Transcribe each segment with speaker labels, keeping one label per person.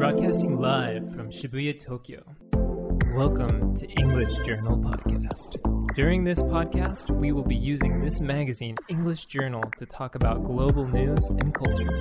Speaker 1: Broadcasting live from Shibuya, Tokyo. Welcome to English Journal Podcast. During this podcast, we will be using this magazine, English Journal, to talk about global news and culture.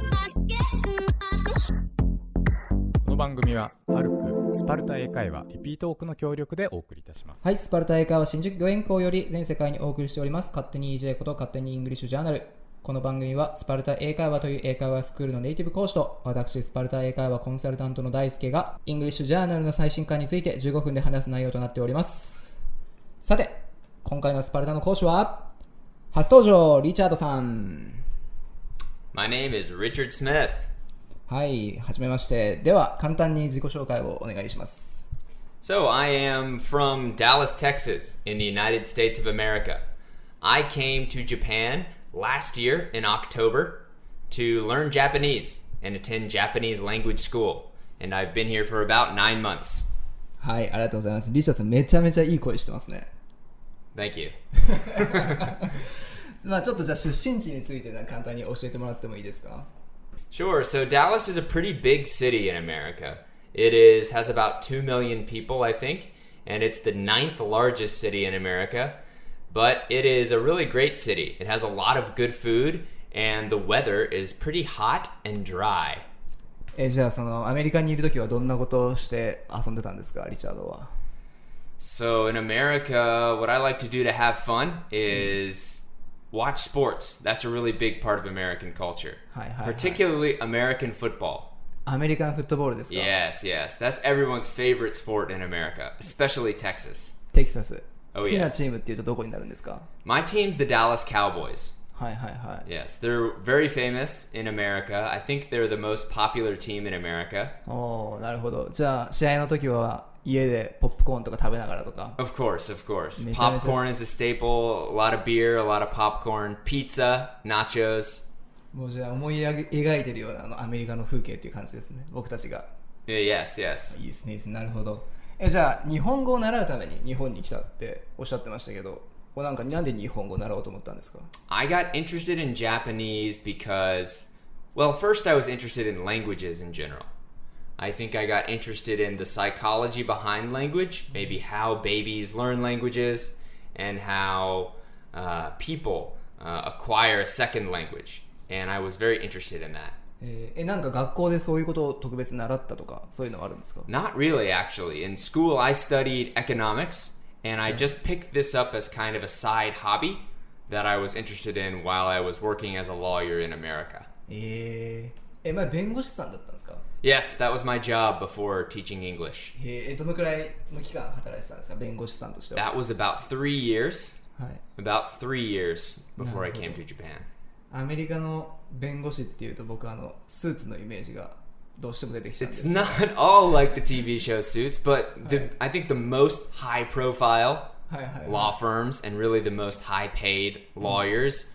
Speaker 2: この番組はパルクスパルタ英会話リピートオークの協力でお送りいたします。
Speaker 3: はい、スパルタ英会話新宿御苑校より全世界にお送りしております、勝手に EJ こと勝手にイングリッシュジャーナル。この番組はスパルタ英会話という英会話スクールのネイティブ講師と、私、スパルタ英会話コンサルタントの大輔が、イングリッシュジャーナルの最新刊について15分で話す内容となっております。さて、今回のスパルタの講師は、初登場、リチャードさん。
Speaker 4: My name is Richard Smith.
Speaker 3: はい、はじめまして。では、簡単に自己紹介をお願いします。
Speaker 4: So, I am from Dallas, Texas, in the United States of America. I came to Japan last year in October to learn Japanese and attend Japanese language school. And I've been here for about nine months.
Speaker 3: はい、ありがとうございます。リチャードさん、めちゃめちゃいい声してますね。
Speaker 4: Thank you.
Speaker 3: まあちょっとじゃあ出身地について簡単に教えてもらってもいいですか
Speaker 4: Sure. So Dallas is a pretty big city in America. It is has about 2 million people, I think, and it's the ninth largest city in America. But it is a really great city. It has a lot of good food and the weather is pretty hot and dry.
Speaker 3: えじゃあそのアメリカにいる時はどんなことをして遊んでたんですかリチャードは
Speaker 4: So in America, what I like to do to have fun is watch sports. That's a really big part of American culture.
Speaker 3: Hi, hi, hi.
Speaker 4: Particularly American football.
Speaker 3: アメリカンフットボールですか
Speaker 4: Yes, yes. That's everyone's favorite sport in America, especially Texas.
Speaker 3: テキサス
Speaker 4: Oh,
Speaker 3: 好きな.チームっていうとどこになるんですか
Speaker 4: My team's the Dallas Cowboys.
Speaker 3: はいはいはい
Speaker 4: Yes, they're very famous in America. I think they're the most popular team in America.
Speaker 3: おおなるほどじゃあ試合の時は家でポップコーンとか食べながらとか
Speaker 4: Of course, of course. Popcorn is a staple, a lot of beer, a lot of popcorn, pizza, nachos.
Speaker 3: もうじゃあ思い描いてるようなあのアメリカの風景っていう感じですね僕たちが
Speaker 4: Yes, yes.
Speaker 3: いいですねなるほどえじゃあ日本語を習うために日本に来たっておっしゃってましたけどこれなんかなんで日本語を習おうと思ったんですか
Speaker 4: I got interested in Japanese because, well, first I was interested in languages in general. I think I got interested in the psychology behind language, maybe how babies learn languages, and how uh, people uh, acquire a second language. And I was very interested in that.
Speaker 3: えーえなんか学校でそういうことを特別習ったとかそういうのはあるんですか
Speaker 4: Not really, actually. In school, I studied economics, and I just picked this up as kind of a side hobby that I was interested in while I was working as a lawyer in America.
Speaker 3: えー、え前弁護士さんだったんですか
Speaker 4: Yes, that was my job before teaching English.
Speaker 3: えー、どのくらいの期間働いてたんですか弁護士さんとしては
Speaker 4: That was about three years.
Speaker 3: はい
Speaker 4: About three years before I came to Japan.
Speaker 3: アメリカの弁護士っていうと僕あのスーツのイメージがどうしても出てきたんで
Speaker 4: It's
Speaker 3: す
Speaker 4: not all like the TV show Suits, but the, I think the most high profile
Speaker 3: はいはい、はい
Speaker 4: law firms and really the most high paid lawyers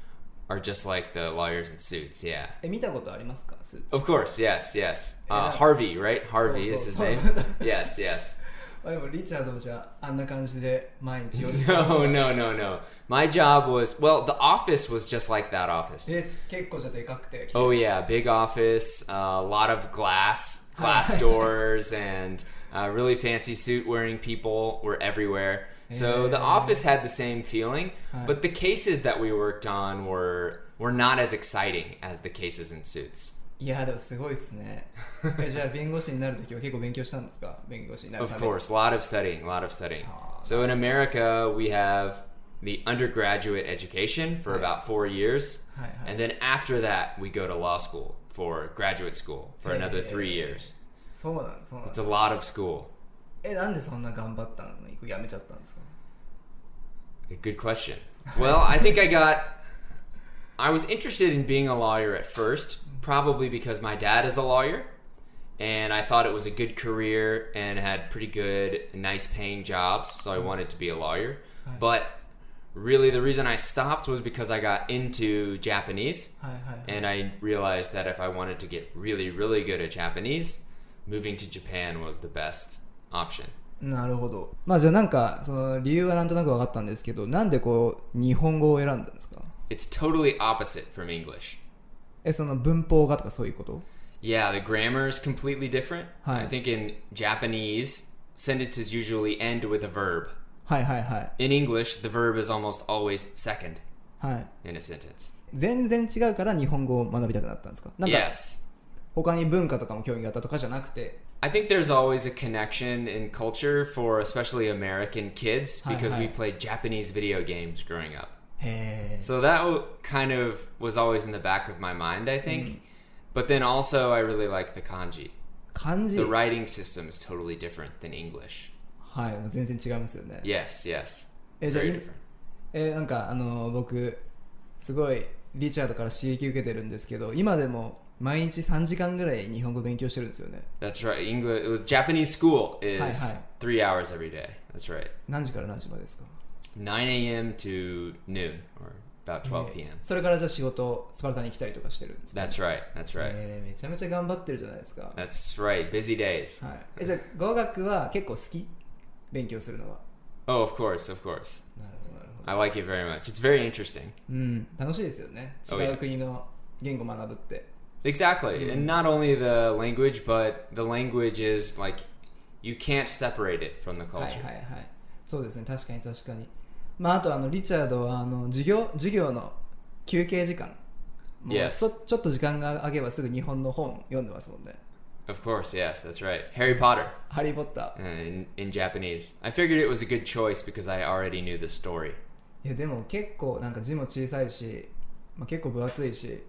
Speaker 4: are just like the lawyers in Suits. Yeah.
Speaker 3: え見たことありますかスーツ
Speaker 4: Of course, yes, yes. Uh,
Speaker 3: Yeah.
Speaker 4: Harvey, right? Harvey
Speaker 3: So-
Speaker 4: is his
Speaker 3: so-
Speaker 4: name.
Speaker 3: so-
Speaker 4: yes, yes.
Speaker 3: あでもリチャードもじゃああんな感じで毎日夜
Speaker 4: No, no, no, no. My job was well, the office was just like that office.
Speaker 3: で結構じゃあでかくて
Speaker 4: Oh yeah, big office, uh, a lot of glass, glass
Speaker 3: Hi.
Speaker 4: doors, and uh, really fancy suit wearing people were everywhere. So the
Speaker 3: Yeah.
Speaker 4: office had the same feeling,
Speaker 3: Hi.
Speaker 4: but the cases that we worked on were were not as exciting as the cases in suits.
Speaker 3: いやでもすごいっすねえじゃあ弁護士になるときは結構勉強したんですか弁護士になる
Speaker 4: Of
Speaker 3: ために
Speaker 4: course, a lot of studying, a lot of studying.
Speaker 3: Ah,
Speaker 4: So in America, we have the undergraduate education for
Speaker 3: Hi.
Speaker 4: about four years,
Speaker 3: Hi, hi.
Speaker 4: and then after that, we go to law school for graduate school for another three
Speaker 3: Hey.
Speaker 4: years.
Speaker 3: そうなんそうなん
Speaker 4: It's a lot of school.
Speaker 3: えなんでそんな頑張ったのにやめちゃったんですか
Speaker 4: Good question. Well, I think I got. I was interested in being a lawyer at first, probably because my dad is a lawyer, and I thought it was a good career and had pretty good, nice paying jobs, so I wanted to be a lawyer.
Speaker 3: Hi.
Speaker 4: But really, the reason I stopped was because I got into Japanese,
Speaker 3: はいはいはい
Speaker 4: and I realized that if I wanted to get really, really good at Japanese, moving to Japan was the best option.
Speaker 3: なるほどまあじゃあなんかその理由はなんとなく分かったんですけどなんでこう日本語を選んだんですか
Speaker 4: It's totally opposite from English.
Speaker 3: えその文法がとかそういうこと
Speaker 4: Yeah, the grammar is completely different.
Speaker 3: Hi.
Speaker 4: I think in Japanese, sentences usually end with a verb.
Speaker 3: はいはいはい
Speaker 4: In English, the verb is almost always second
Speaker 3: はい
Speaker 4: in a sentence.
Speaker 3: 全然違うから日本語を学びたくなったんですかなんか
Speaker 4: Yes.
Speaker 3: 他に文化とかも興味があったとかじゃなくて
Speaker 4: I think there's always a connection in culture for especially American kids
Speaker 3: Hi,
Speaker 4: because
Speaker 3: hi.
Speaker 4: we played Japanese video games growing up.
Speaker 3: へえ
Speaker 4: So that w- kind of was always in the back of my mind, I think. But then also, I really like the kanji.
Speaker 3: 漢字
Speaker 4: The writing system is totally different than English.
Speaker 3: はい全然違いますよね
Speaker 4: Yes, yes.
Speaker 3: えじゃあ
Speaker 4: Very
Speaker 3: い
Speaker 4: different.
Speaker 3: えーなんかあの僕すごいリチャードから刺激受けてるんですけど今でも毎日3時間ぐらい日本語勉強してるんですよね
Speaker 4: That's right. English Japanese school is
Speaker 3: Hi, hi.
Speaker 4: three hours every day. That's right.
Speaker 3: 何時から何時までですか
Speaker 4: 9 a.m. to noon, or about 12 p.m.
Speaker 3: それからじゃあ仕事スパルタに来たりとかしてるんですか
Speaker 4: That's right. That's right.
Speaker 3: えーめちゃめちゃ頑張ってるじゃないですか、
Speaker 4: That's right. Busy days.
Speaker 3: はい、えじゃあ語学は結構好き勉強するのは
Speaker 4: Oh, of course, of course.
Speaker 3: なるほどなるほど
Speaker 4: I like it very much. It's very interesting.
Speaker 3: うん楽しいですよね
Speaker 4: Oh,
Speaker 3: 違
Speaker 4: yeah.
Speaker 3: う国の言語学ぶって
Speaker 4: Exactly. And not only the language, but the language is like you can't separate it from the
Speaker 3: はい
Speaker 4: culture.
Speaker 3: はいはいそうですね確かに確かに まああとあのリチャードはあの授業授業の休憩時間もう
Speaker 4: Yes.
Speaker 3: そちょっと時間が空けばすぐ日本の本読んでますもんね
Speaker 4: Of course, yes, that's right. Harry Potter
Speaker 3: ハリー・ポッター
Speaker 4: uh, in, in Japanese. I figured it was a good choice because I already knew the story.
Speaker 3: いやでも結構なんか字も小さいし、まあ、結構分厚いし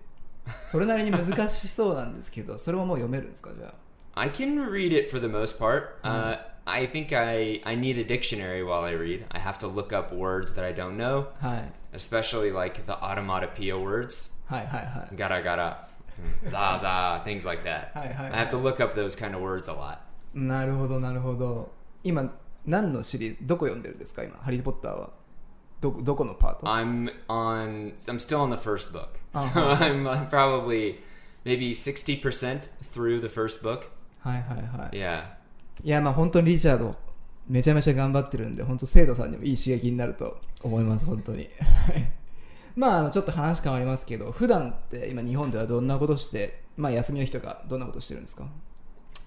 Speaker 3: それなりに難しそうなんですけどそれももう読めるんですかじゃ
Speaker 4: I can read it for the most part. Uh, I think I, I need a dictionary while I read. I have to look up words that I don't know.
Speaker 3: Hi.
Speaker 4: Especially like the onomatopoeia words.
Speaker 3: Hi, hi, hi.
Speaker 4: Gara gara. za za. Things like that.
Speaker 3: Hi, hi,
Speaker 4: I have to look up those kind of words a lot.
Speaker 3: なるほど、なるほど。今、何のシリーズ、どこ読んでるんですか今、ハリー・ポッターは。ど,どこのパート
Speaker 4: I'm on, I'm still on the first book. So I'm probably maybe 60% through the first book.
Speaker 3: はいはいはい。
Speaker 4: Yeah.
Speaker 3: いやまあ本当にリチャードめちゃめちゃ頑張ってるんで本当生徒さんにもいい刺激になると思います本当にまあちょっと話変わりますけど普段って今日本ではどんなことしてまあ休みの日とかどんなことしてるんですか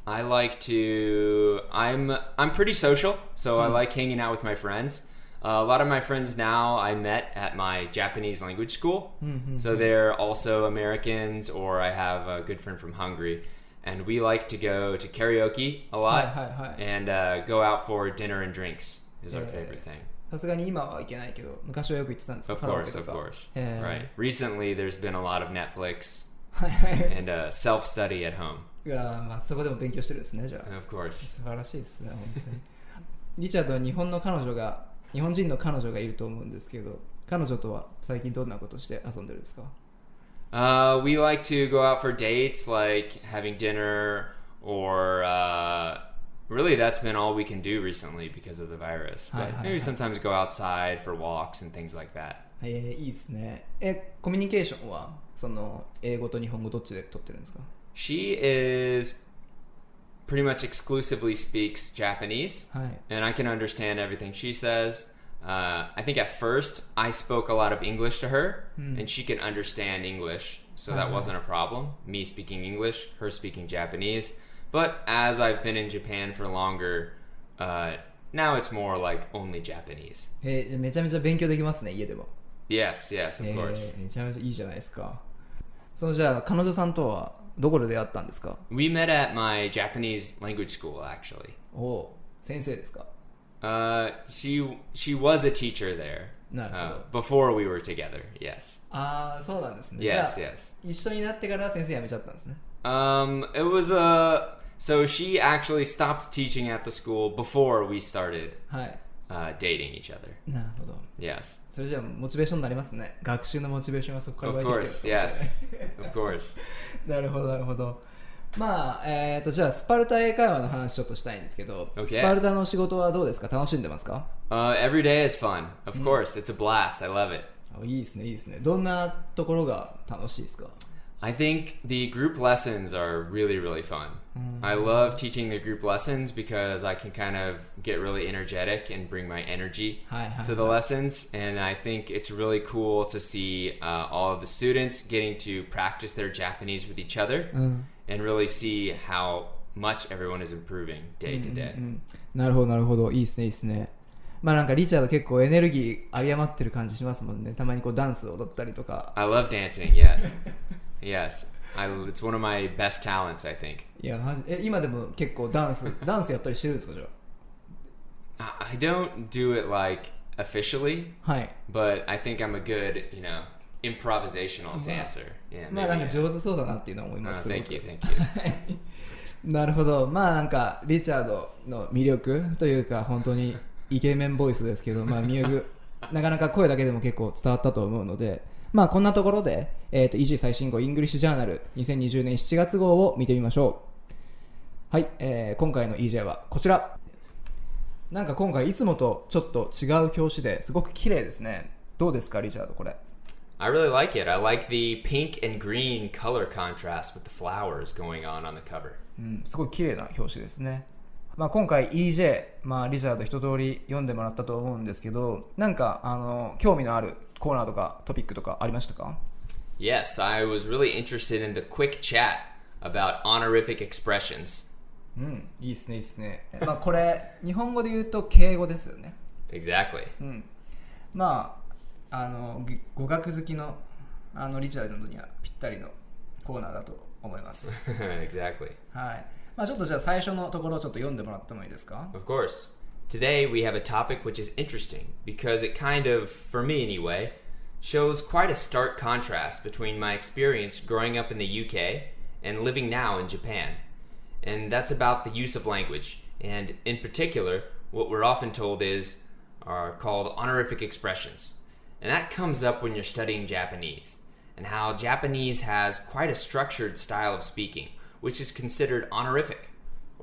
Speaker 4: I like to. I'm I'm pretty social, so I like hanging out with my friends. Uh, a lot of my friends now I met at my Japanese language school, so they're also Americans, or I have a good friend from Hungary, and we like to go to karaoke a lot
Speaker 3: Hi, hi, hi.
Speaker 4: and uh, go out for dinner and drinks is our
Speaker 3: Yeah.
Speaker 4: favorite thing.
Speaker 3: さすがに今はいけないけど昔はよく行ってたんですか
Speaker 4: Of
Speaker 3: カラオケ
Speaker 4: course,
Speaker 3: と
Speaker 4: of
Speaker 3: か
Speaker 4: course.
Speaker 3: えー
Speaker 4: Right. Recently, there's been a lot of Netflix
Speaker 3: はいはい
Speaker 4: and uh, self study at home.
Speaker 3: いやまあそこでも勉強してるんですねじゃあ
Speaker 4: Of course.
Speaker 3: 素晴らしいですね本当にリチャードは日本の彼女が日本人の彼女がいると思うんですけど彼女とは最近どんなことして遊んでるんですか
Speaker 4: Uh, we like to go out for dates, like having dinner, or uh, really that's been all we can do recently because of the virus.
Speaker 3: Hi,
Speaker 4: But
Speaker 3: hi,
Speaker 4: maybe
Speaker 3: hi.
Speaker 4: sometimes go outside for walks and things like that.
Speaker 3: えー、いいですねえコミュニケーションはその英語と日本語どっちで取ってるんですか
Speaker 4: She is pretty much exclusively speaks Japanese,
Speaker 3: はい
Speaker 4: and I can understand everything she says. Uh, I think at first I spoke a lot of English to her, and she can understand English, so that
Speaker 3: Uh-huh.
Speaker 4: wasn't a problem. Me speaking English, her speaking Japanese. But as I've been in Japan for longer, uh, now it's more like only Japanese.
Speaker 3: えーじゃあめちゃめちゃ勉強できますね家でも
Speaker 4: Yes, yes, of
Speaker 3: え
Speaker 4: course.
Speaker 3: ーめちゃめちゃいいじゃないですかそのじゃあ彼女さんとはどこで出会ったんですか
Speaker 4: We met at my Japanese language school, actually.
Speaker 3: おお先生ですか
Speaker 4: Uh, she she was a teacher there
Speaker 3: なるほ
Speaker 4: uh,
Speaker 3: ど
Speaker 4: before we were together. Yes.
Speaker 3: ああそうなんですねじゃ
Speaker 4: Yes.
Speaker 3: あ
Speaker 4: Yes.
Speaker 3: 一緒になってから先生辞めちゃったんですね
Speaker 4: Um, it was a so she actually stopped teaching at the school before we started
Speaker 3: はい
Speaker 4: uh, dating each other.
Speaker 3: なるほど
Speaker 4: Yes.
Speaker 3: それじゃあモチベーションになりますね学習のモチベーションはそこから
Speaker 4: Of
Speaker 3: 湧いてきてる
Speaker 4: course.
Speaker 3: かもしれない
Speaker 4: Yes. of course.
Speaker 3: なるほどなるほど まあえー、とじゃあスパルタ英会話の話ちょっとしたいんですけど、
Speaker 4: Okay.
Speaker 3: スパルタの仕事はどうですか楽しんでますか
Speaker 4: Uh, every day is fun. Of course, it's a blast. I love it.
Speaker 3: あいいですねいいですねどんなところが楽しいですか
Speaker 4: I think the group lessons are really, really fun. I love teaching the group lessons because I can kind of get really energetic and bring my energy
Speaker 3: Hi, hi,
Speaker 4: to the lessons. And I think it's really cool to see uh, all of the students getting to practice their Japanese with each other. and really see how much everyone is improving day to day.
Speaker 3: なるほどなるほどいいですねいいですねまあなんかリチャード結構エネルギー有り余ってる感じしますもんねたまにこうダンス踊ったりとか
Speaker 4: I love dancing, yes. yes. I, it's one of my best talents, I think.
Speaker 3: いやマジえ今でも結構ダンスダンスやったりしてるんですかじゃ
Speaker 4: I I don't do it like officially,
Speaker 3: あはい
Speaker 4: but I think I'm a good, you know, improvisational dancer. Yeah,
Speaker 3: まあなんか.上手そうだなっていうのは思いま
Speaker 4: Uh,
Speaker 3: す、
Speaker 4: thank
Speaker 3: すご
Speaker 4: you,
Speaker 3: く
Speaker 4: thank you.
Speaker 3: なるほど。まあなんかリチャードの魅力というか本当にイケメンボイスですけどまあ魅力なかなか声だけでも結構伝わったと思うのでまあこんなところで、えー、と EG 最新号イングリッシュジャーナル2020年7月号を見てみましょう。はい、えー今回の EJ はこちら。なんか今回いつもとちょっと違う表紙ですごく綺麗ですね。どうですかリチャードこれ
Speaker 4: I really like it. I like the pink and green color contrast with the flowers going on on the cover.
Speaker 3: うん、すごい綺麗な表紙ですね。まあ、今回 EJ、まあ、リチャード一通り読んでもらったと思うんですけど、なんかあの興味のあるコーナーとかトピックとかありましたか
Speaker 4: Yes, I was really interested in the quick chat about honorific expressions.
Speaker 3: うん、いいですね、いいですね。まあこれ、日本語で言うと敬語ですよね。
Speaker 4: Exactly.
Speaker 3: まあ、 あのぎ語学好きのあのリチャードにはぴったりのコーナーだと思います。
Speaker 4: exactly.
Speaker 3: はい。まあちょっとじゃあ最初のところをちょっと読んでもらってもいいですか
Speaker 4: Of course. Today we have a topic which is interesting because it kind of, for me anyway, shows quite a stark contrast between my experience growing up in the UK and living now in Japan. And that's about the use of language, and in particular, what we're often told is are called honorific expressions. And that comes up when you're studying Japanese, and how Japanese has quite a structured style of speaking, which is considered honorific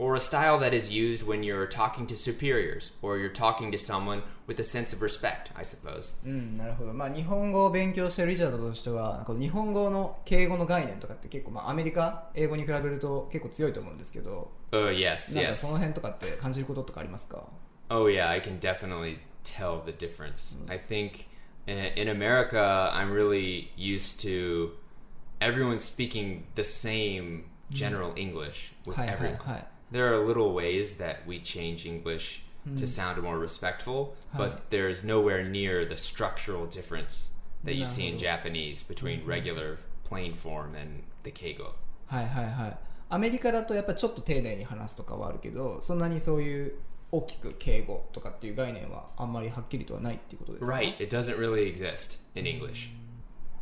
Speaker 4: or a style that is used when you're talking to superiors or you're talking to someone with a sense of respect, I suppose.
Speaker 3: うん、なるほど。まあ、日本語を勉強してるリチャードとしては、この日本語の敬語の概念とかって結構、まあ、アメリカ、英語に比べると結構強いと思うんですけど、
Speaker 4: Oh, yes,
Speaker 3: なんかその
Speaker 4: yes.
Speaker 3: 辺とかって感じることとかありますか
Speaker 4: Oh, yeah, I can definitely tell the difference. I think in, in America, I'm really used to everyone speaking the same general English with
Speaker 3: はいはい
Speaker 4: everyone.
Speaker 3: はい。
Speaker 4: There are little ways that we change English to sound more respectful, but there's nowhere near the structural difference that you see in Japanese between regular plain form and the keigo.
Speaker 3: はいはいはい。アメリカだとやっぱちょっと丁寧に話すとかはあるけど、そんなにそういう 大きく敬語とかっていう概念はあんまりはっきりとはないっていうことですか
Speaker 4: Right, it doesn't really exist in English.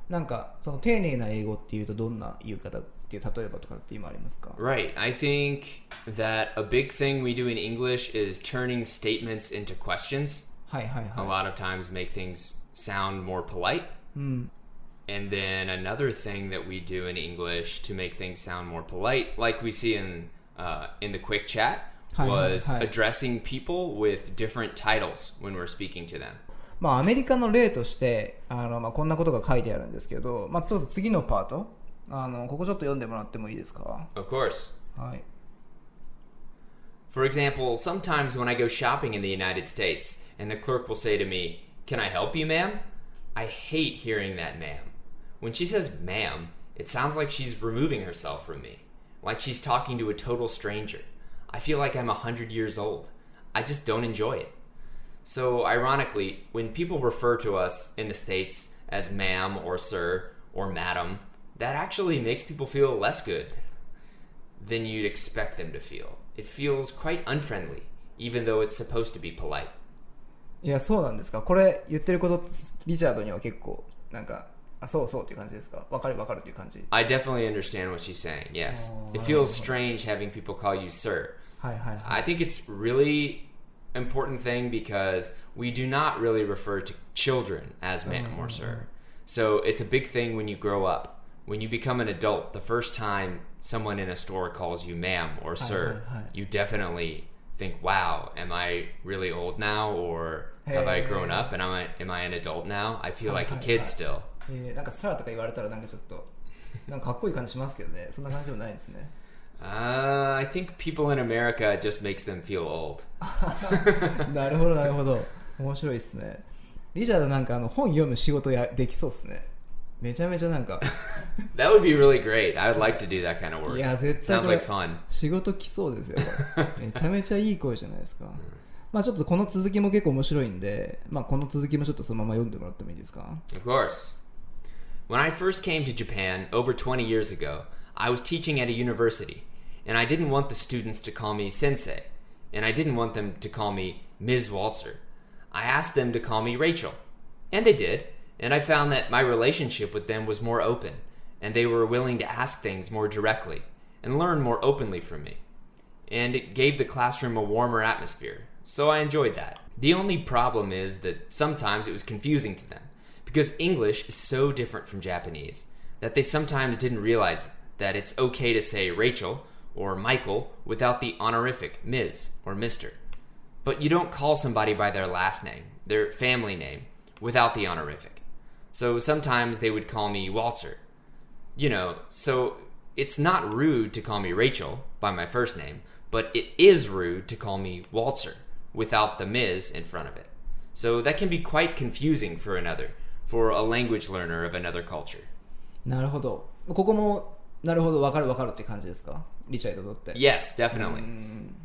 Speaker 3: なんかその丁寧な英語っていうとどんな言い方っていう例えばとかって今ありますか
Speaker 4: Right, I think that a big thing we do in English is turning statements into questions.
Speaker 3: はいはい
Speaker 4: A
Speaker 3: はい。
Speaker 4: lot of times make things sound more polite. And then another thing that we do in English to make things sound more polite, like we see in uh, in the quick chat, was
Speaker 3: hi.
Speaker 4: addressing people with different titles when we're speaking to them.
Speaker 3: まあアメリカの例としてあの、まあ、こんなことが書いてあるんですけど、まあ、ちょっと次のパートあのここちょっと読んでもらってもいいですか
Speaker 4: Of course.
Speaker 3: はい。
Speaker 4: For example, sometimes when I go shopping in the United States and the clerk will say to me, Can I help you, ma'am? I hate hearing that ma'am. When she says ma'am, it sounds like she's removing herself from me, like she's talking to a total stranger. I feel like I'm a hundred years old. I just don't enjoy it. So, ironically, when people refer to us in the States as ma'am or sir or madam, that actually makes people feel less good than you'd expect them to feel. It feels quite unfriendly, even though it's supposed to be polite.
Speaker 3: いや、そうなんですか。これ言ってること、リチャードには結構、なんか、あ、そうそうっていう感じですか。わかるわかるっていう感じ。
Speaker 4: I definitely understand what she's saying, yes. It feels strange having people call you sir.
Speaker 3: はいはいはい。
Speaker 4: I think it's really important thing because we do not really refer to children as ma'am or sir. So it's a big thing when you grow up. When you become an adult, the first time someone in a store calls you ma'am or sir,
Speaker 3: hi, hi.
Speaker 4: you definitely think, "Wow, am I really old now or have I
Speaker 3: Hey.
Speaker 4: grown up and am I am I an adult now? I feel like a
Speaker 3: hi,
Speaker 4: kid
Speaker 3: hi.
Speaker 4: still."
Speaker 3: えーなんかサラとか言われたらなんかちょっと、なんかかっこいい感じしますけどね。そんな感じでもないんですね。
Speaker 4: Uh, I think people in America it just makes them feel old.
Speaker 3: なるほどなるほど。面白いですね。リチャードなんかあの本読む仕事やできそうですね。 めちゃめちゃなんか
Speaker 4: That would be really great. I would like to do that kind of work.
Speaker 3: いや絶対
Speaker 4: Sounds
Speaker 3: これ
Speaker 4: like fun.
Speaker 3: 仕事来そうですよこれめちゃめちゃいい声じゃないですか、まあちょっとこの続きも結構面白いんで、まあ、この続きもちょっとそのまま読んでもらってもいいですか
Speaker 4: Of course. When I first came to Japan over 20 years ago, I was teaching at a university, and I didn't want the students to call me sensei, and I didn't want them to call me Ms. Walzer. I asked them to call me Rachel, and they did, and I found that my relationship with them was more open, and they were willing to ask things more directly and learn more openly from me. And it gave the classroom a warmer atmosphere, so I enjoyed that. The only problem is that sometimes it was confusing to them because English is so different from Japanese that they sometimes didn't realize that it's okay to say Rachel or Michael without the honorific Ms. or Mr. But you don't call somebody by their last name, their family name, without the honorific. So sometimes they would call me Walzer. You know, so it's not rude to call me Rachel by my first name, but it is rude to call me Walzer without the Ms. in front of it. So that can be quite confusing for another, for a language learner of another culture.
Speaker 3: なるほど。ここもなるほど、わかるわかるって感じですか リチャードとって
Speaker 4: Yes, definitely.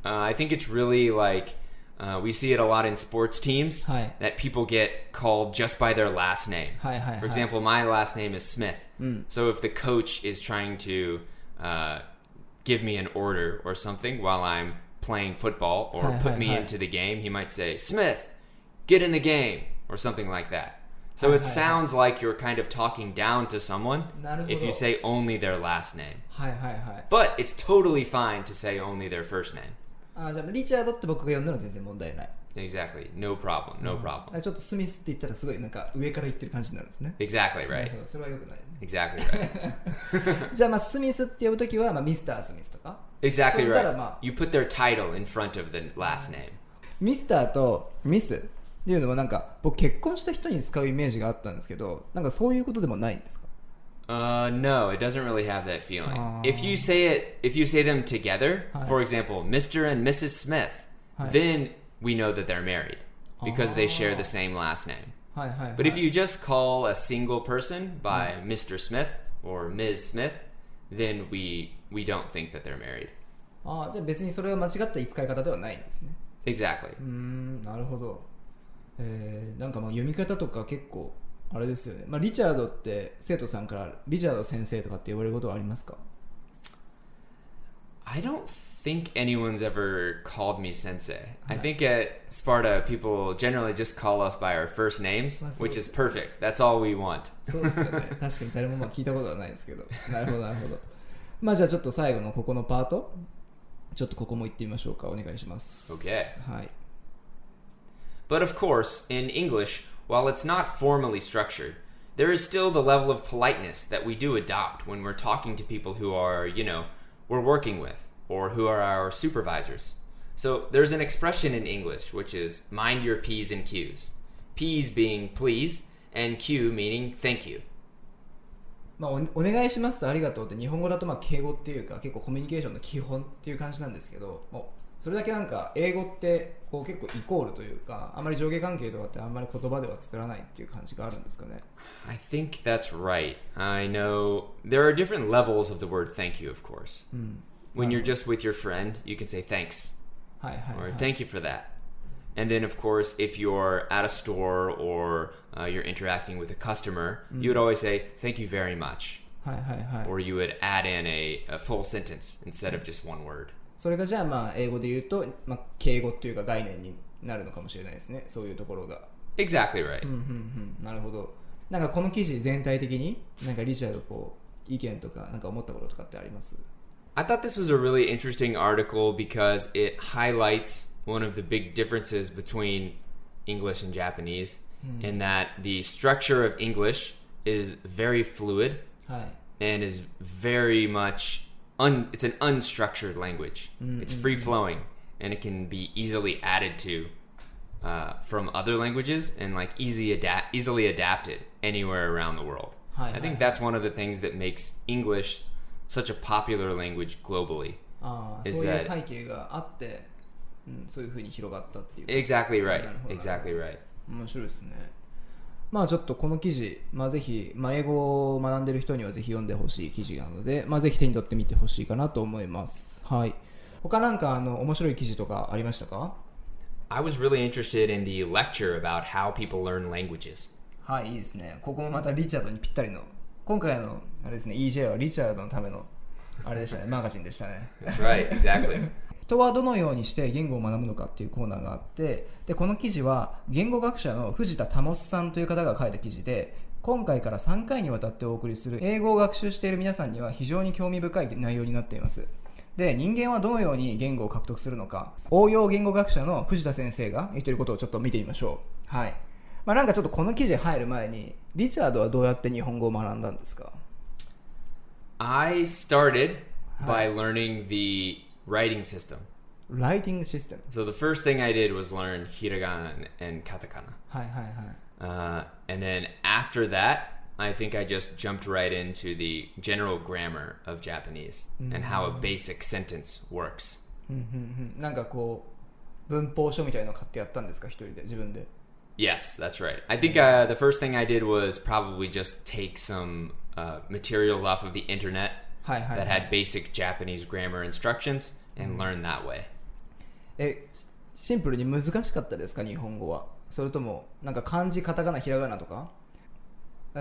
Speaker 4: Uh, I think it's really like uh, we see it a lot in sports teams
Speaker 3: Hi.
Speaker 4: that people get called just by their last name.
Speaker 3: Hi, hi,
Speaker 4: For
Speaker 3: hi.
Speaker 4: example, my last name is Smith. So if the coach is trying to uh, give me an order or something while I'm playing football or
Speaker 3: Hi,
Speaker 4: put
Speaker 3: hi,
Speaker 4: me
Speaker 3: hi.
Speaker 4: into the game, he might say, Smith, get in the game, or something like that. So
Speaker 3: Hi,
Speaker 4: it
Speaker 3: hi, hi.
Speaker 4: sounds like you're kind of talking down to someone if you
Speaker 3: なるほど。
Speaker 4: say only their last name.
Speaker 3: はいはいはい
Speaker 4: But it's totally fine to say only their first name.
Speaker 3: あじゃあリチャードって僕が呼んだら全然問題ない
Speaker 4: Exactly. No problem. No problem.
Speaker 3: ちょっとスミスって言ったらすごいなんか上から言ってる感じになるんですね
Speaker 4: Exactly
Speaker 3: なる
Speaker 4: right.
Speaker 3: ほどそれはよくない
Speaker 4: Exactly right.
Speaker 3: じゃあまあスミスって呼ぶときは、まあ、ミスタースミスとか
Speaker 4: exactly
Speaker 3: だから
Speaker 4: right.
Speaker 3: まあ
Speaker 4: You put their title in front of the last name.
Speaker 3: ミスターとミス っていうのはなんか僕結婚した人に使うイメージがあったんですけどなんかそういうことでもないんですか
Speaker 4: Uh, no, it doesn't really have that feeling. If you say it, if you say them together, for example, Mr. and Mrs. Smith, then we know that they're married because they share
Speaker 3: Oh.
Speaker 4: the same last name.
Speaker 3: はいはい、はい、
Speaker 4: But if you just call a single person by Mr. Smith or Ms. Smith, then we we don't think that they're married.
Speaker 3: あじゃあ別にそれは間違った使い方ではないんですね
Speaker 4: Exactly.
Speaker 3: うーんなるほどえー、なんかまあ読み方とか結構あれですよね、まあ、リチャードって生徒さんからリチャード先生とかって呼ばれることはありますか
Speaker 4: ？I don't think anyone's ever called me sensei. I think at Sparta, people generally just call us by our first names, which is perfect. That's all we want.
Speaker 3: そうですよね。確かに誰もまあ聞いたことはないですけど。なるほどなるほど。まあじゃあちょっと最後のここのパートちょっとここも行ってみましょうか。お願いします。
Speaker 4: OK
Speaker 3: はい
Speaker 4: But of course, in English, while it's not formally structured, there is still the level of politeness that we do adopt when we're talking to people who are, you know, we're working with or who are our supervisors. So there's an expression in English which is mind your P's and Q's. P's being please and Q meaning thank you.
Speaker 3: まあ、おお願いしますとありがとうって日本語だとまあ敬語っていうか結構コミュニケーションの基本っていう感じなんですけどもう それだけなんか英語ってこう結構イコールというかあまり上下関係とかってあんまり言葉では作らないっていう感じがあるんですかね
Speaker 4: I think that's right. I know there are different levels of the word thank you, of course. When you're just with your friend, you can say thanks.
Speaker 3: はいはい、
Speaker 4: or
Speaker 3: はい、
Speaker 4: thank you for that. And then, of course, if you're at a store or uh, you're interacting with a customer, you would always say thank you very much,
Speaker 3: はいはいはい
Speaker 4: or you would add in a, a full sentence instead of just one word.
Speaker 3: それがじゃあまあ英語で言うと、まあ、敬語っていうか概念になるのかもしれないですねそういうところが
Speaker 4: Exactly right.
Speaker 3: うんうんうんなるほどなんかこの記事全体的になんかリチャードこう意見とかなんか思ったこととかってあります
Speaker 4: I thought this was a really interesting article because it highlights one of the big differences between English and Japanese, in that the structure of English is very fluid
Speaker 3: はい
Speaker 4: and is very much un it's an unstructured language. It's free flowing and it can be easily added to uh, from other languages and like easy adapt easily adapted anywhere around the world.
Speaker 3: Hi,
Speaker 4: I
Speaker 3: hi,
Speaker 4: think
Speaker 3: hi.
Speaker 4: that's one of the things that makes English such a popular language globally.
Speaker 3: ああ
Speaker 4: Is
Speaker 3: そういう
Speaker 4: that-
Speaker 3: 背景があって、うん、そういうふうに広がったっていう
Speaker 4: Exactly right.
Speaker 3: なるほど。
Speaker 4: Exactly right.
Speaker 3: 面白いですね まあちょっとこの記事、まあぜひ、まあ英語を学んでる人にはぜひ読んでほしい記事なので、まあぜひ手に取ってみてほしいかなと思います。はい。他なんかあの面白い記事とかありましたか
Speaker 4: ？I was really interested in the lecture about how people learn languages.
Speaker 3: はい、いいですね。ここもまたリチャードにぴったりの。今回のあれですね、EJ はリチャードのためのあれでしたね、マガジンでしたね。
Speaker 4: That's right, exactly.
Speaker 3: 人はどのようにして言語を学ぶのかっていうコーナーがあってでこの記事は言語学者の藤田保さんという方が書いた記事で今回から3回にわたってお送りする英語を学習している皆さんには非常に興味深い内容になっています。で人間はどのように言語を獲得するのか応用言語学者の藤田先生が言っていることをちょっと見てみましょう。はい。まあなんかちょっとこの記事入る前にリチャードはどうやって日本語を学んだんですか
Speaker 4: ？I started by learning the writing system.
Speaker 3: ライティングシステム
Speaker 4: So the first thing I did was learn hiragana and, and katakana.
Speaker 3: はいはいはい
Speaker 4: Uh, and then after that, I think I just jumped right into the general grammar of Japanese and how a basic sentence works.
Speaker 3: うんうんうんなんかこう文法書みたいのを買ってやったんですか一人で自分で
Speaker 4: Yes, that's right. I think uh, the first thing I did was probably just take some uh, materials off of the internet
Speaker 3: はいはい、は
Speaker 4: that
Speaker 3: い、
Speaker 4: had basic Japanese grammar instructions and learn that way.
Speaker 3: えシシンプルに難しかったですか？日本語は。それともなんか漢字カタカナひらがなとか？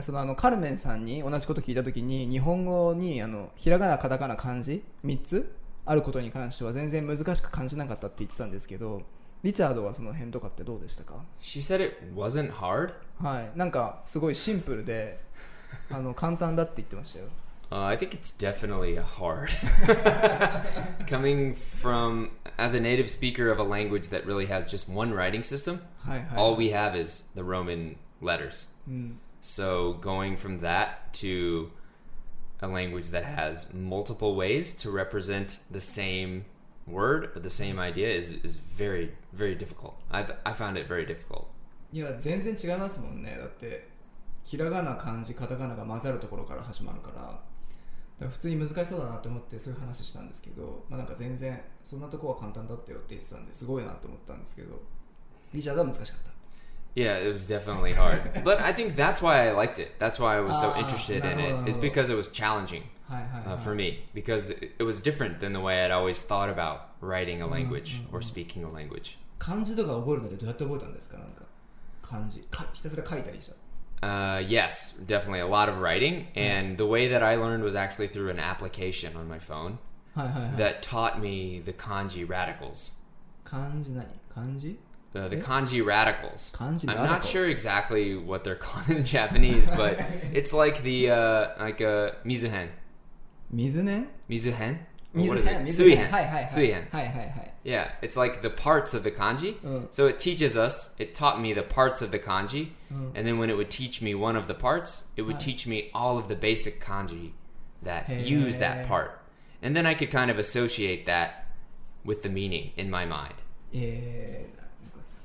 Speaker 3: そのあのカルメンさんに同じこと聞いた時に日本語にあのひらがなカタカナ漢字3つ？あることに関しては全然難しく感じなかったって言ってたんですけどリチャードはその辺とかってどうでしたか
Speaker 4: ？She said it wasn't hard.
Speaker 3: はい。なんかすごいシンプルであの簡単だって言ってましたよ
Speaker 4: Uh, I think it's definitely hard. Coming from as a native speaker of a language that really has just one writing system,
Speaker 3: はいはい
Speaker 4: all we have is the Roman letters.
Speaker 3: うん、
Speaker 4: So going from that to a language that has multiple ways to represent the same word or the same idea is, is very very difficult. I, th- I found it very difficult.
Speaker 3: いや全然違いますもんねだってひらがな漢字カタカナが混ざるところから始まるからだから 普通に難しそうだなって思ってそういう話したんですけど、まあ、なんか全然そんなとこは簡単だったよって言ってたんですごいなと思ったんですけどリチャードは難しかった
Speaker 4: Yeah, it was definitely hard. but I think that's why I liked it. That's why I was so
Speaker 3: Ah,
Speaker 4: interested in it. Is because it was challenging uh,
Speaker 3: い
Speaker 4: for me because it was different than the way I'd always thought about writing a language or speaking a language.
Speaker 3: 漢字とか覚えるのってどうやって覚えたんですかなんか漢字かひたすら書いたりした
Speaker 4: Uh, yes, definitely a lot of writing. And the way that I learned was actually through an application on my phone
Speaker 3: はいはいはい
Speaker 4: that taught me the kanji radicals.
Speaker 3: 漢字何漢字
Speaker 4: Uh, the
Speaker 3: Eh?
Speaker 4: kanji radicals.
Speaker 3: Kanji
Speaker 4: I'm not
Speaker 3: radicals.
Speaker 4: sure exactly what they're called in Japanese, but it's like the uh, like a mizuhen.
Speaker 3: 水年
Speaker 4: Mizuhen?
Speaker 3: 水
Speaker 4: What is
Speaker 3: 辺
Speaker 4: it?
Speaker 3: 水辺
Speaker 4: Suihen.
Speaker 3: はいはいはい
Speaker 4: Suihen.
Speaker 3: はいはいはい
Speaker 4: Yeah, it's like the parts of the kanji.
Speaker 3: Mm.
Speaker 4: So it teaches us, it taught me the parts of the kanji,
Speaker 3: Mm.
Speaker 4: and then when it would teach me one of the parts, it would
Speaker 3: Right.
Speaker 4: teach me all of the basic kanji that
Speaker 3: Hey.
Speaker 4: use that part. And then I could kind of associate that with the meaning in my mind.
Speaker 3: えー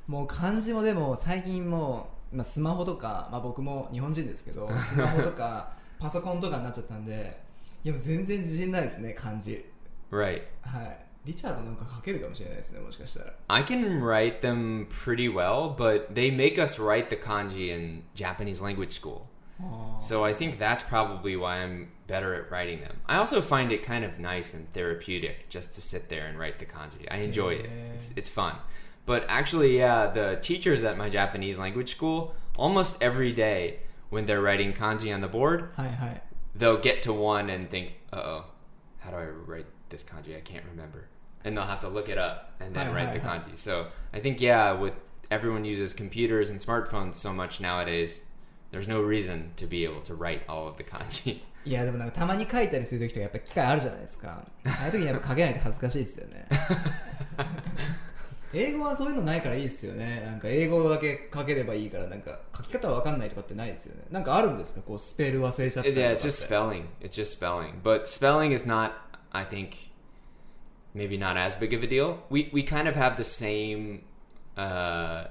Speaker 3: もう漢字もでも最近もう、まあ、スマホとか、まあ、僕も日本人ですけどスマホとかパソコンとかになっちゃったんでいやもう全然自信ないですね漢字
Speaker 4: Right.
Speaker 3: はいリチャードなんか書けるかもしれないですねもしかしたら
Speaker 4: I can write them pretty well, but they make us write the kanji in Japanese language school.
Speaker 3: あー
Speaker 4: So I think that's probably why I'm better at writing them. I also find it kind of nice and therapeutic just to sit there and write the kanji. I enjoy it.
Speaker 3: Yeah.
Speaker 4: It's it's fun. But actually, yeah, the teachers at my Japanese language school almost every day when they're writing kanji on the board,
Speaker 3: はいはい
Speaker 4: they'll get to one and think, "Uh-oh, how do I write this kanji? I can't remember." And they'll have to look it up and then
Speaker 3: Hi,
Speaker 4: write
Speaker 3: hi,
Speaker 4: the
Speaker 3: hi.
Speaker 4: kanji. So, I think yeah, with everyone uses computers and smartphones so much nowadays, there's no reason to be able to write all of the kanji.
Speaker 3: いやでもなんかたまに書いたりする時とかやっぱ機会あるじゃないですかああいう時にやっぱ書けないと恥ずかしいですよね英語はそういうのないからいいですよねなんか英語だけ書ければいいからなんか書き方わかんないとかってないですよねなんかあるんですかこうスペル忘れちゃったりとか
Speaker 4: yeah,
Speaker 3: って
Speaker 4: it's just spelling. It's just spelling. But spelling is not, I think, maybe not as big of a deal. We we kind of have the same, uh,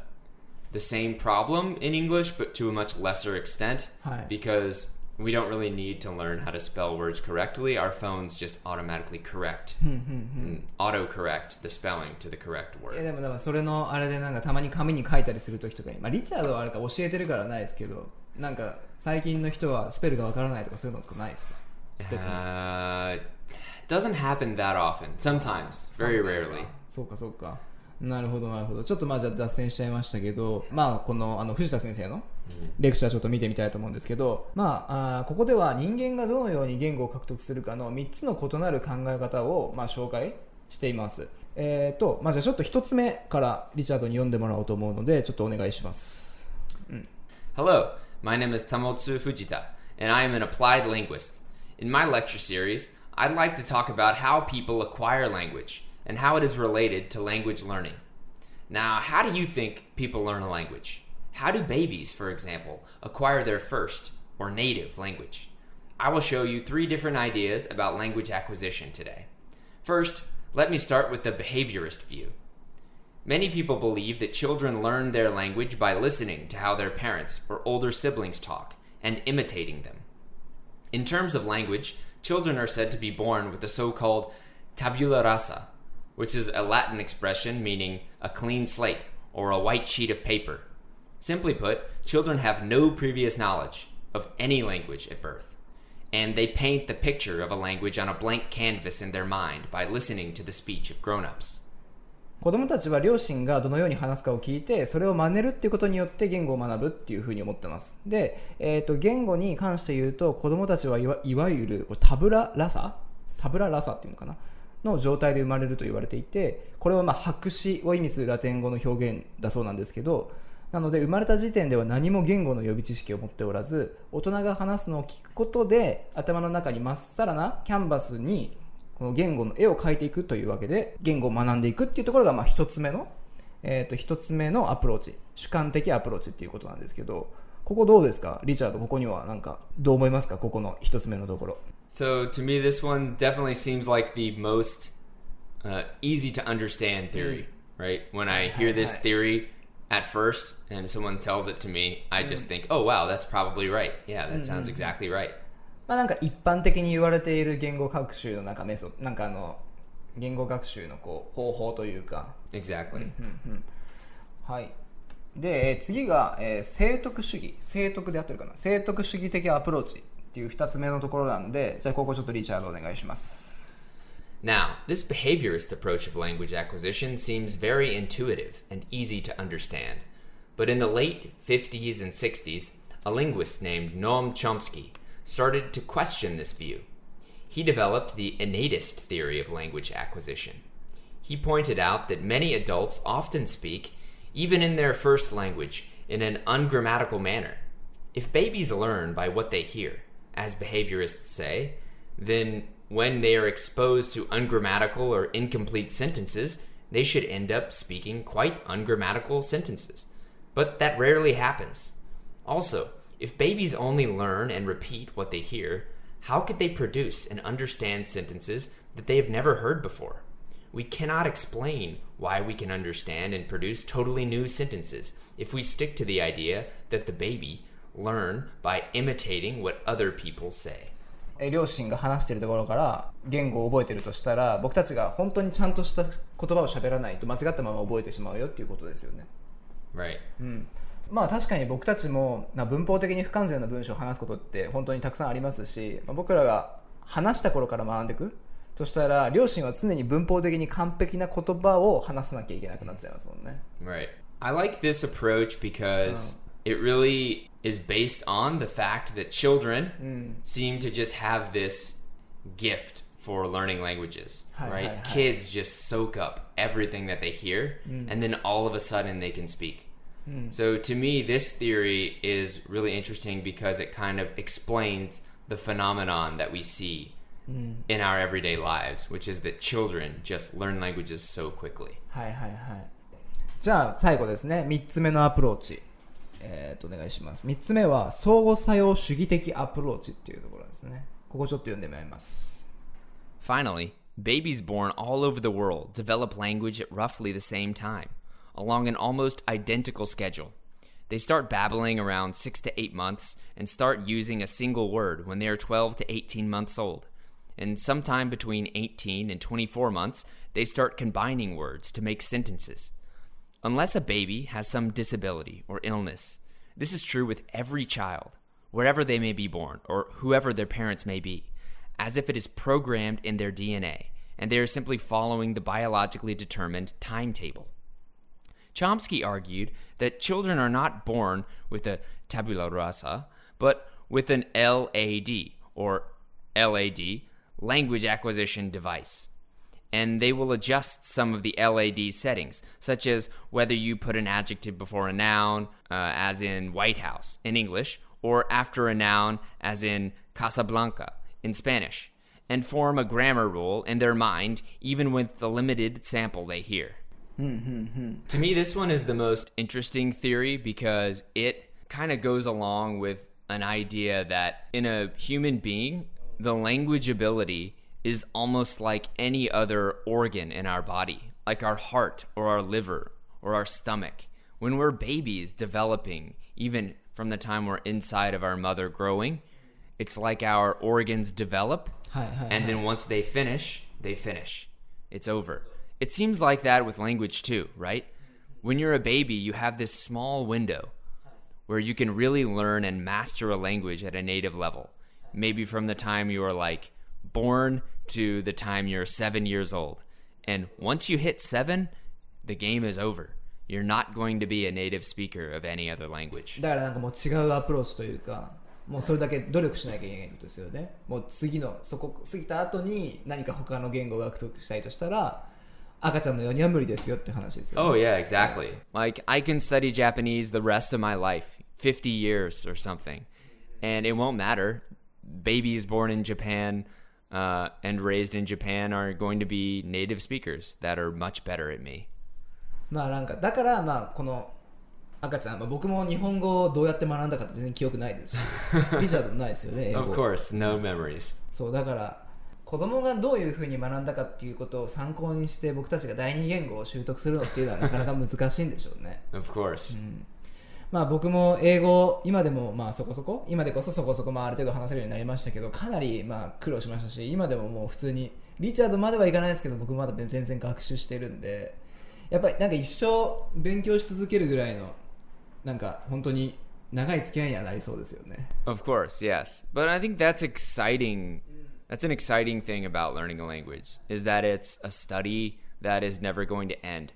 Speaker 4: the same problem in English, but to a much lesser extent.
Speaker 3: Hi.
Speaker 4: Because we don't really need to learn how to spell words correctly. Our phones just automatically correct and auto correct the spelling to the correct
Speaker 3: いや
Speaker 4: word.
Speaker 3: でもだからそれのあれでなんかたまに紙に書いたりする時とかに、まあ、リチャードはあれか教えてるからないですけどなんか最近の人はスペルがわからないとかそういうのとかないですか
Speaker 4: Uh, doesn't happen that often. Sometimes, very rarely.
Speaker 3: そうかそうか。なるほどなるほど。ちょっとまあじゃあ脱線しちゃいましたけどまあこのあの藤田先生のレクチャーちょっと見てみたいと思うんですけどまああーここでは人間がどのように言語を獲得するかの3つの異なる考え方をまあ紹介しています。えーとまあじゃあちょっと1つ目からリチャードに読んでもらおうと思うのでちょっとお願いします。
Speaker 4: Hello, my name is Tamotsu Fujita, and I am an applied linguist. In my lecture series, I'd like to talk about how people acquire language and how it is related to language learning. Now, how do you think people learn a language? How do babies, for example, acquire their first or native language? I will show you three different ideas about language acquisition today. First, let me start with the behaviorist view. Many people believe that children learn their language by listening to how their parents or older siblings talk and imitating them. In terms of language, children are said to be born with the so called tabula rasa, which is a Latin expression meaning a clean slate or a white sheet of paper. Simply put, children have no previous knowledge of any language at birth, and they paint the picture of a language on a blank canvas in their mind by listening to the speech of grown ups.
Speaker 3: 子供たちは両親がどのように話すかを聞いてそれを真似るっていうことによって言語を学ぶっていうふうに思ってます。で、えー、と言語に関して言うと子供たちはいわいわゆるこれタブララサ？サブララサっていうのかな？の状態で生まれると言われていてこれはまあ白紙を意味するラテン語の表現だそうなんですけどなので生まれた時点では何も言語の予備知識を持っておらず大人が話すのを聞くことで頭の中にまっさらなキャンバスにこの言語の絵を描いていくというわけで言語を学んでいくっていうところがまあ一つ目の、えー、と一つ目のアプローチ主観的アプローチっていうことなんですけどここどうですかリチャードここにはなんかどう思いますかここの一つ目のところ
Speaker 4: So to me, this one definitely seems like the most uh, easy to understand theory, right? When I hear this theory at first and someone tells it to me, I just think, oh, wow, that's probably right. Yeah, that sounds exactly right.
Speaker 3: まあなんか一般的に言われている言語学習のなんかメソなんかあの言語学習のこう方法というか
Speaker 4: Exactly.
Speaker 3: はいでえー次が、えー聖徳主義聖徳であってるかな聖徳主義的アプローチっていう二つ目のところなんでじゃあここちょっとリチャードお願いします
Speaker 4: Now, this behaviorist approach of language acquisition seems very intuitive and easy to understand. But in the late 50s and 60s, a linguist named Noam Chomsky started to question this view. He developed the innatist theory of language acquisition. He pointed out that many adults often speak, even in their first language, in an ungrammatical manner. If babies learn by what they hear, as behaviorists say, then when they are exposed to ungrammatical or incomplete sentences, they should end up speaking quite ungrammatical sentences. But that rarely happens. Also, if babies only learn and repeat what they hear, how could they produce and understand sentences that they have never heard before? We cannot explain why we can understand and produce totally new sentences if we stick to the idea that the baby learn by imitating what other people say.
Speaker 3: えー両親が話しているところから言語を覚えてるとしたら僕たちが本当にちゃんとした言葉を喋らないと間違ったまま覚えてしまうよっていうことですよね
Speaker 4: Right.
Speaker 3: まあ確かに僕たちもな文法的に不完全な文章を話すことって本当にたくさんありますし、まあ僕らが話した頃から学んでいくとしたら両親は常に文法的に完璧な言葉を話さなきゃいけなくなっちゃいますもんね
Speaker 4: Right. I like this approach because it really is based on the fact that children seem to just have this gift for learning languages,
Speaker 3: Hi,
Speaker 4: right?
Speaker 3: hi, hi.
Speaker 4: Kids just soak up everything that they hear and then all of a sudden they can speak. So to me this theory is really interesting because it kind of explains the phenomenon that we see in our everyday lives, which is that children just learn languages so quickly.
Speaker 3: はいはいはいじゃあ最後ですね3つ目のアプローチえー、とお願いします3つ目は相互作用主義的アプローチっていうところですねここちょっと読んでみます
Speaker 4: Finally, babies born all over the world develop language at roughly the same time, along an almost identical schedule. They start babbling around 6 to 8 months and start using a single word when they are 12 to 18 months old. And sometime between 18 and 24 months, they start combining words to make sentences. Unless a baby has some disability or illness, this is true with every child, wherever they may be born or whoever their parents may be, as if it is programmed in their DNA and they are simply following the biologically determined timetable. Chomsky argued that children are not born with a tabula rasa, but with an LAD, or LAD, language acquisition device. And they will adjust some of the LAD settings, such as whether you put an adjective before a noun, uh, as in White House in English, or after a noun, as in Casablanca in Spanish, and form a grammar rule in their mind, even with the limited sample they hear. To me, this one is the most interesting theory because it kind of goes along with an idea that in a human being, the language ability is almost like any other organ in our body, like our heart or our liver or our stomach. When we're babies developing, even from the time we're inside of our mother growing, it's like our organs develop.
Speaker 3: Hi, hi,
Speaker 4: and hi. then once they finish, they finish. It's over. It seems like that with language too, right? When you're a baby, you have this small window where you can really learn and master a language at a native level. Maybe from the time you are like born to the time you're seven years old. And once you hit seven, the game is over. You're not going to be a native speaker of any other language.
Speaker 3: だからなんかもう違うアプローチというか、もうそれだけ努力しなきゃいけないことですよね。もう次の、そこ過ぎた後に何か他の言語を獲得したいとしたら、 赤ちゃんのようには無理ですよって話ですよ、ね。
Speaker 4: Oh, yeah, exactly. Like, I can study Japanese the rest of my life 50 years or something, and it won't matter. Babies born in Japan uh, and raised in Japan are going to be native speakers that are much better at me.
Speaker 3: まあなんか、だからまあこの赤ちゃん、まあ、僕も日本語をどうやって学んだかって全然記憶ないですし、リチャードもないですよね、英
Speaker 4: Of
Speaker 3: 語。
Speaker 4: course, no memories.
Speaker 3: そう、だから、子供がどういうふうに学んだかっていうことを参考にして僕たちが第二言語を習得するのっていうのはなかなか難しいんでしょうね。
Speaker 4: Of course.
Speaker 3: まあ僕も英語今でもまあそこそこ今でこそそこそこまあある程度話せるようになりましたけどかなりまあ苦労しましたし今でももう普通にリチャードまではいかないですけど僕まだ全然学習してるんでやっぱりなんか一生勉強し続けるぐらいのなんか本当に長い付き合いにはなりそうですよね
Speaker 4: Of course, yes. But I think that's exciting. That's an exciting thing about learning a language is that it's a study that is never going to end.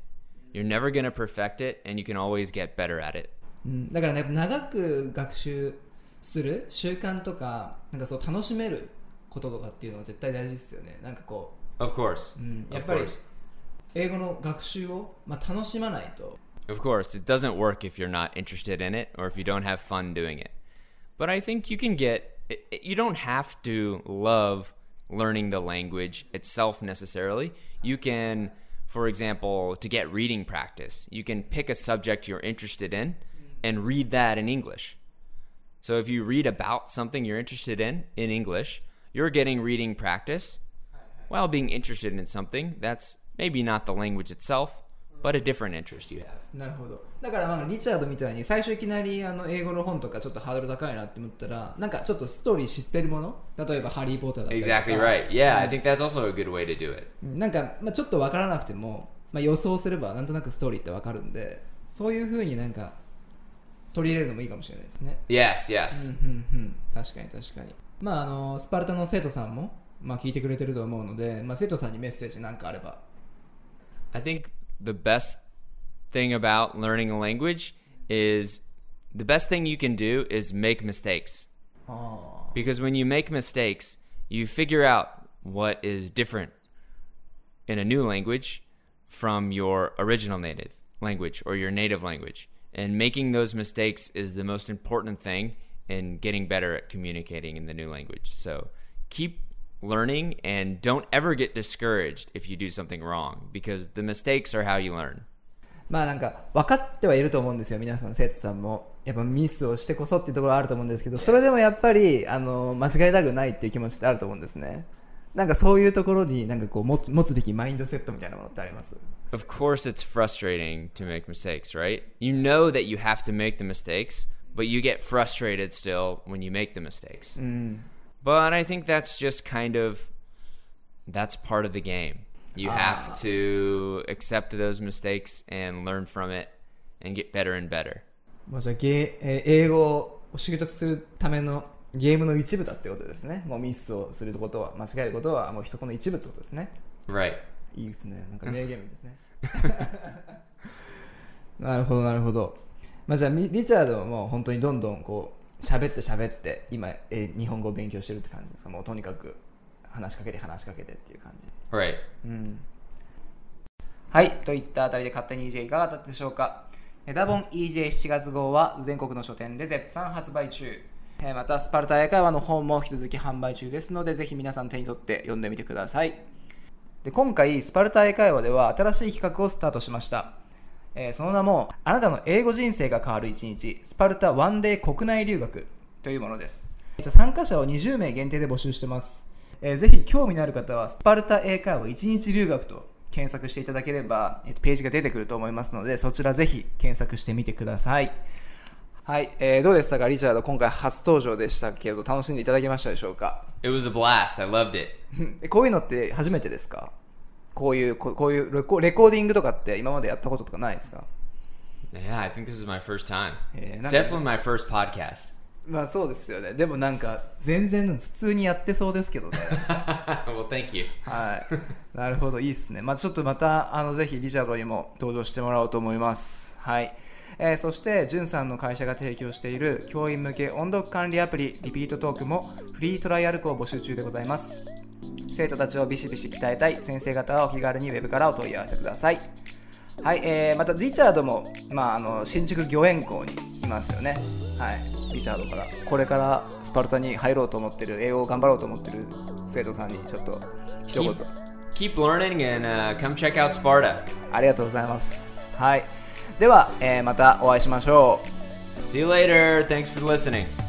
Speaker 4: You're never going to perfect it and you can always get better at it.
Speaker 3: うんだからね長く学習する習慣とかなんかそう楽しめることとかっていうのは絶対大事ですよねなんかこ
Speaker 4: Of course.
Speaker 3: う、うん、やっ
Speaker 4: Of
Speaker 3: ぱり
Speaker 4: course.
Speaker 3: 英語の学習を、まあ、楽しまないと
Speaker 4: Of course, it doesn't work if you're not interested in it or if you don't have fun doing it. But I think you can get, it- you don't have to love learning the language itself necessarily. You can, for example, to get reading practice, you can pick a subject you're interested in and read that in English. So if you read about something you're interested in in English, you're getting reading practice while being interested in something that's maybe not the language itself, but a different interest you have.
Speaker 3: なるほどだからまあリチャードみたいに最初いきなりあの英語の本とかちょっとハードル高いなって思ったらなんかちょっとストーリー知ってるもの？例えば「ハリー・ポッター」だったりとか
Speaker 4: Exactly right. Yeah, I think that's also a good way to do it.
Speaker 3: うんなんか、まあ、ちょっと分からなくても、まあ、予想すればなんとなくストーリーって分かるんでそういうふうになんか取り入れるのもいいかもしれないですね
Speaker 4: Yes, yes.
Speaker 3: うんうん確かに確かにまああのスパルタの生徒さんも、まあ、聞いてくれてると思うので、まあ、生徒さんにメッセージなんかあれば
Speaker 4: I think the best thing about learning a language is the best thing you can do is make mistakes.
Speaker 3: あ
Speaker 4: Because when you make mistakes, you figure out what is different in a new language from your original native language or your native language. And making those mistakes is the most important thing in getting better at communicating in the new language. So keep learning and don't ever get discouraged if you do something wrong because the mistakes are how you learn.
Speaker 3: まあなんか分かってはいると思うんですよ皆さん生徒さんもやっぱミスをしてこそっていうところはあると思うんですけどそれでもやっぱりあの間違いたくないっていう気持ちってあると思うんですね なんかそういうところになんかこう持つ持つべきマインドセットみたいなものってあります
Speaker 4: Of course, it's frustrating to make mistakes, right? You know that you have to make the mistakes, but you get frustrated still when you make the mistakes. But I think that's just kind of that's part of the game. You have to accept those mistakes and learn from it and get better and better.
Speaker 3: もうじゃあゲー、えー英語を習得するためのゲームの一部だってことですね。もうミスをすることは、間違えることはもうそこの一部ってことですね。
Speaker 4: Right.
Speaker 3: いいですね。なんか名言ですね。なるほど、なるほど。まあ、じゃあ、ミリチャードはもう本当にどんどんこう、喋って喋って、今、えー日本語を勉強してるって感じですか？もうとにかく話しかけて話しかけてっていう感じ。
Speaker 4: Right.
Speaker 3: はい、といったあたりで勝手に EJ いかがだったでしょうか？ネタ本 EJ7 月号は全国の書店で絶賛発売中。えーまた、スパルタ英会話の本も引き続き販売中ですので、ぜひ皆さん手に取って読んでみてください。で今回、スパルタ英会話では新しい企画をスタートしました。えーその名も、あなたの英語人生が変わる一日、スパルタワンデー国内留学というものです。参加者を20名限定で募集してます。えーぜひ興味のある方は、スパルタ英会話1日留学と検索していただければ、えーとページが出てくると思いますので、そちらぜひ検索してみてください。はい、えーどうでしたか、リチャード、今回初登場でしたけど、楽しんでいただけましたでしょうか
Speaker 4: ？It was a blast. I loved it.
Speaker 3: えこういうのって初めてですか？こういう、ここういうレコレコーディングとかって今までやったこととかないですか
Speaker 4: ？Yeah, I think this is my first time. It's
Speaker 3: not-
Speaker 4: definitely my first podcast.
Speaker 3: まあそうですよね。でもなんか、全然普通にやってそうですけどね。
Speaker 4: well, thank you.
Speaker 3: はい。なるほど、いいっすね。まあちょっとまた、あの、ぜひリチャードにも登場してもらおうと思います。はい。えーそして、じゅんさんの会社が提供している教員向け音読管理アプリ、リピートトークもフリートライアル校を募集中でございます。生徒たちをビシビシ鍛えたい先生方はお気軽にウェブからお問い合わせください。はい、えーまたリチャードも、まあ、あの新宿御苑校にいますよね。はい、リチャードから。これからスパルタに入ろうと思ってる、英語を頑張ろうと思ってる生徒さんにちょっと一言
Speaker 4: Keep,。keep learning and uh, come check out Sparta.
Speaker 3: ありがとうございます。はい。では、えーまたお会いしましょう。
Speaker 4: See you later. Thanks for listening.